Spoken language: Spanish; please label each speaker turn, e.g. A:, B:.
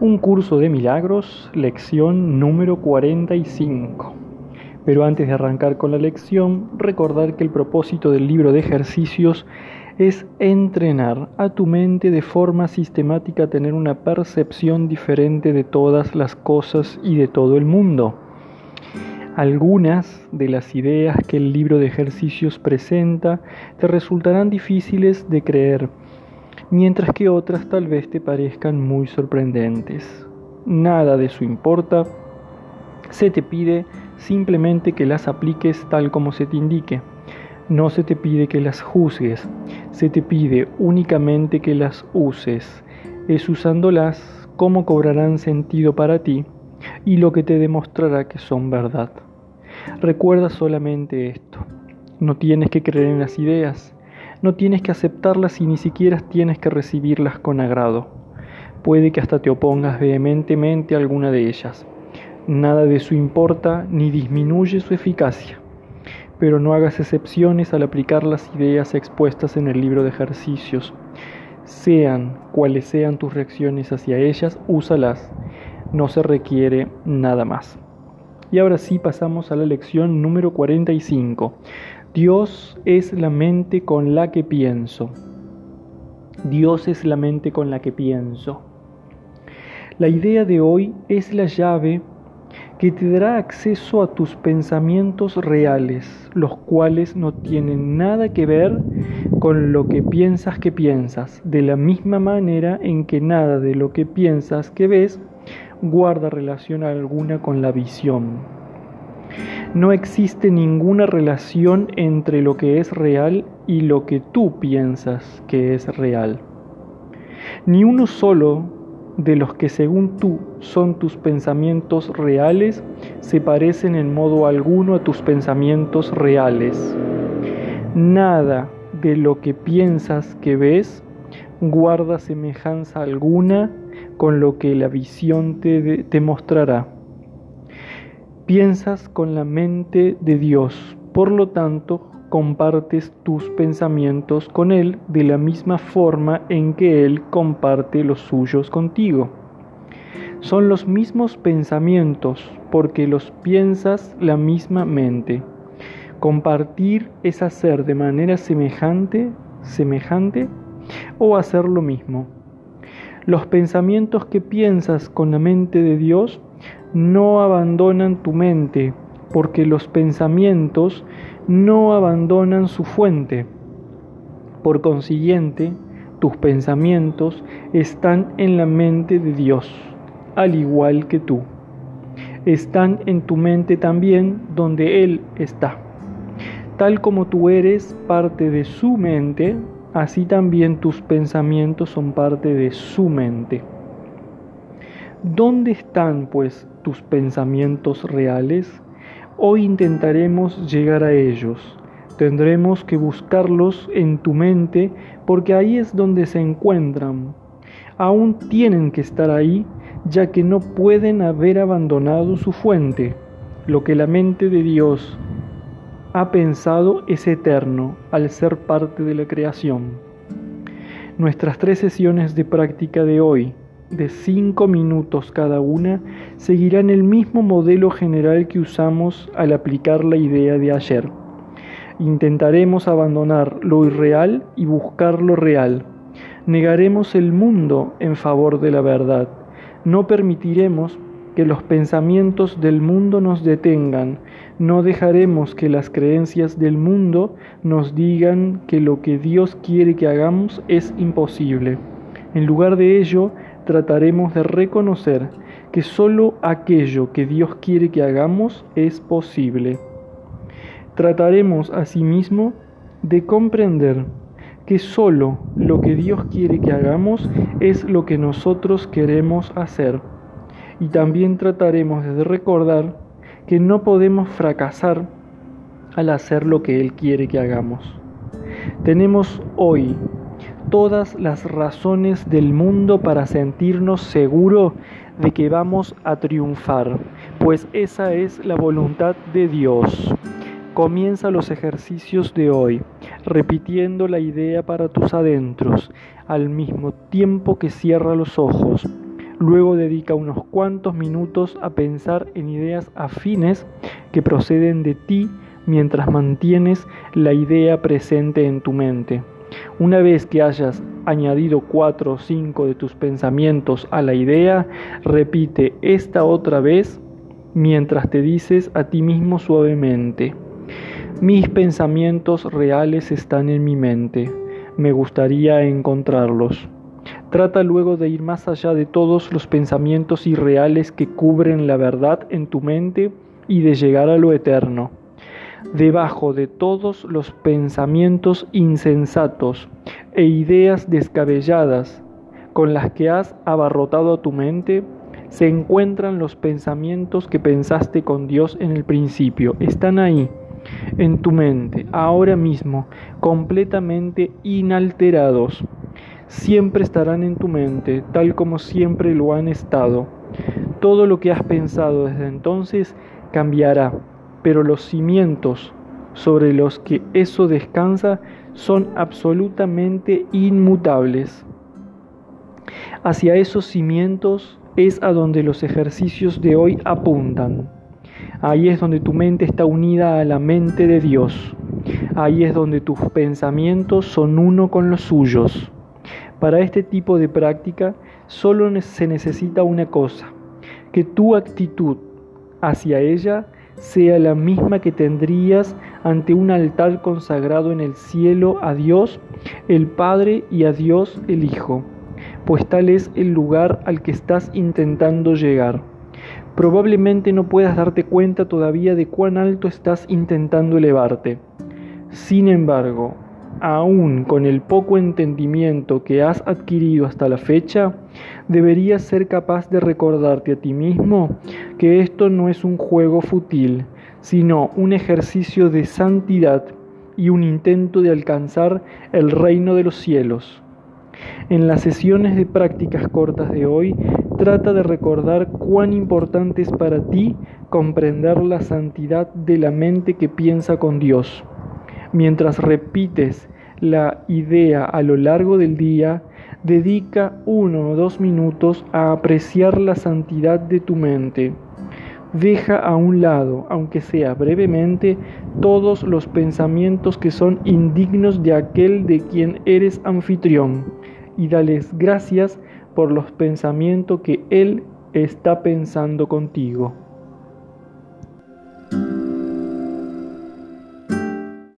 A: Un curso de milagros, lección número 45. Pero antes de arrancar con la lección, recordar que el propósito del libro de ejercicios es entrenar a tu mente de forma sistemática a tener una percepción diferente de todas las cosas y de todo el mundo. Algunas de las ideas que el libro de ejercicios presenta te resultarán difíciles de creer mientras que otras tal vez te parezcan muy sorprendentes. Nada de eso importa, se te pide simplemente que las apliques tal como se te indique. No se te pide que las juzgues, se te pide únicamente que las uses. Es usándolas como cobrarán sentido para ti y lo que te demostrará que son verdad. Recuerda solamente esto. No tienes que creer en las ideas, no tienes que aceptarlas y ni siquiera tienes que recibirlas con agrado. Puede que hasta te opongas vehementemente a alguna de ellas. Nada de eso importa ni disminuye su eficacia. Pero no hagas excepciones al aplicar las ideas expuestas en el libro de ejercicios. Sean cuales sean tus reacciones hacia ellas, úsalas. No se requiere nada más. Y ahora sí pasamos a la lección número 45. Dios es la mente con la que pienso. Dios es la mente con la que pienso. La idea de hoy es la llave que te dará acceso a tus pensamientos reales, los cuales no tienen nada que ver con lo que piensas que piensas, de la misma manera en que nada de lo que piensas que ves guarda relación alguna con la visión. No existe ninguna relación entre lo que es real y lo que tú piensas que es real. Ni uno solo de los que según tú son tus pensamientos reales se parecen en modo alguno a tus pensamientos reales. Nada de lo que piensas que ves guarda semejanza alguna con lo que la visión te, mostrará. Piensas con la mente de Dios, por lo tanto, compartes tus pensamientos con Él de la misma forma en que Él comparte los suyos contigo. Son los mismos pensamientos porque los piensas la misma mente. Compartir es hacer de manera semejante, semejante o hacer lo mismo. Los pensamientos que piensas con la mente de Dios no abandonan tu mente, porque los pensamientos no abandonan su fuente. Por consiguiente, tus pensamientos están en la mente de Dios, al igual que tú. Están en tu mente también donde Él está. Tal como tú eres parte de su mente, así también tus pensamientos son parte de su mente. ¿Dónde están, pues, tus pensamientos reales? Hoy intentaremos llegar a ellos. Tendremos que buscarlos en tu mente porque ahí es donde se encuentran. Aún tienen que estar ahí ya que no pueden haber abandonado su fuente. Lo que la mente de Dios ha pensado es eterno al ser parte de la creación. Nuestras tres sesiones de práctica de hoy de 5 minutos cada una seguirán el mismo modelo general que usamos al aplicar la idea de ayer. Intentaremos abandonar lo irreal y buscar lo real. Negaremos el mundo en favor de la verdad. No permitiremos que los pensamientos del mundo nos detengan. No dejaremos que las creencias del mundo nos digan que lo que Dios quiere que hagamos es imposible. En lugar de ello, trataremos de reconocer que solo aquello que Dios quiere que hagamos es posible. Trataremos asimismo de comprender que solo lo que Dios quiere que hagamos es lo que nosotros queremos hacer. Y también trataremos de recordar que no podemos fracasar al hacer lo que Él quiere que hagamos. Tenemos hoy todas las razones del mundo para sentirnos seguros de que vamos a triunfar, pues esa es la voluntad de Dios. Comienza los ejercicios de hoy, repitiendo la idea para tus adentros, al mismo tiempo que cierra los ojos. Luego dedica unos cuantos minutos a pensar en ideas afines que proceden de ti mientras mantienes la idea presente en tu mente. Una vez que hayas añadido cuatro o cinco de tus pensamientos a la idea, repite esta otra vez mientras te dices a ti mismo suavemente, mis pensamientos reales están en mi mente, me gustaría encontrarlos. Trata luego de ir más allá de todos los pensamientos irreales que cubren la verdad en tu mente y de llegar a lo eterno. Debajo de todos los pensamientos insensatos e ideas descabelladas con las que has abarrotado a tu mente, se encuentran los pensamientos que pensaste con Dios en el principio. Están ahí, en tu mente, ahora mismo, completamente inalterados. Siempre estarán en tu mente, tal como siempre lo han estado. Todo lo que has pensado desde entonces cambiará, pero los cimientos sobre los que eso descansa son absolutamente inmutables. Hacia esos cimientos es a donde los ejercicios de hoy apuntan. Ahí es donde tu mente está unida a la mente de Dios. Ahí es donde tus pensamientos son uno con los suyos. Para este tipo de práctica solo se necesita una cosa, que tu actitud hacia ella sea la misma que tendrías ante un altar consagrado en el cielo a Dios el Padre y a Dios el Hijo pues tal es el lugar al que estás intentando llegar. Probablemente no puedas darte cuenta todavía de cuán alto estás intentando elevarte. Sin embargo, aún con el poco entendimiento que has adquirido hasta la fecha, deberías ser capaz de recordarte a ti mismo que esto no es un juego fútil, sino un ejercicio de santidad y un intento de alcanzar el reino de los cielos. En las sesiones de prácticas cortas de hoy, trata de recordar cuán importante es para ti comprender la santidad de la mente que piensa con Dios. Mientras repites la idea a lo largo del día, dedica uno o dos minutos a apreciar la santidad de tu mente. Deja a un lado, aunque sea brevemente, todos los pensamientos que son indignos de aquel de quien eres anfitrión y dales gracias por los pensamientos que Él está pensando contigo.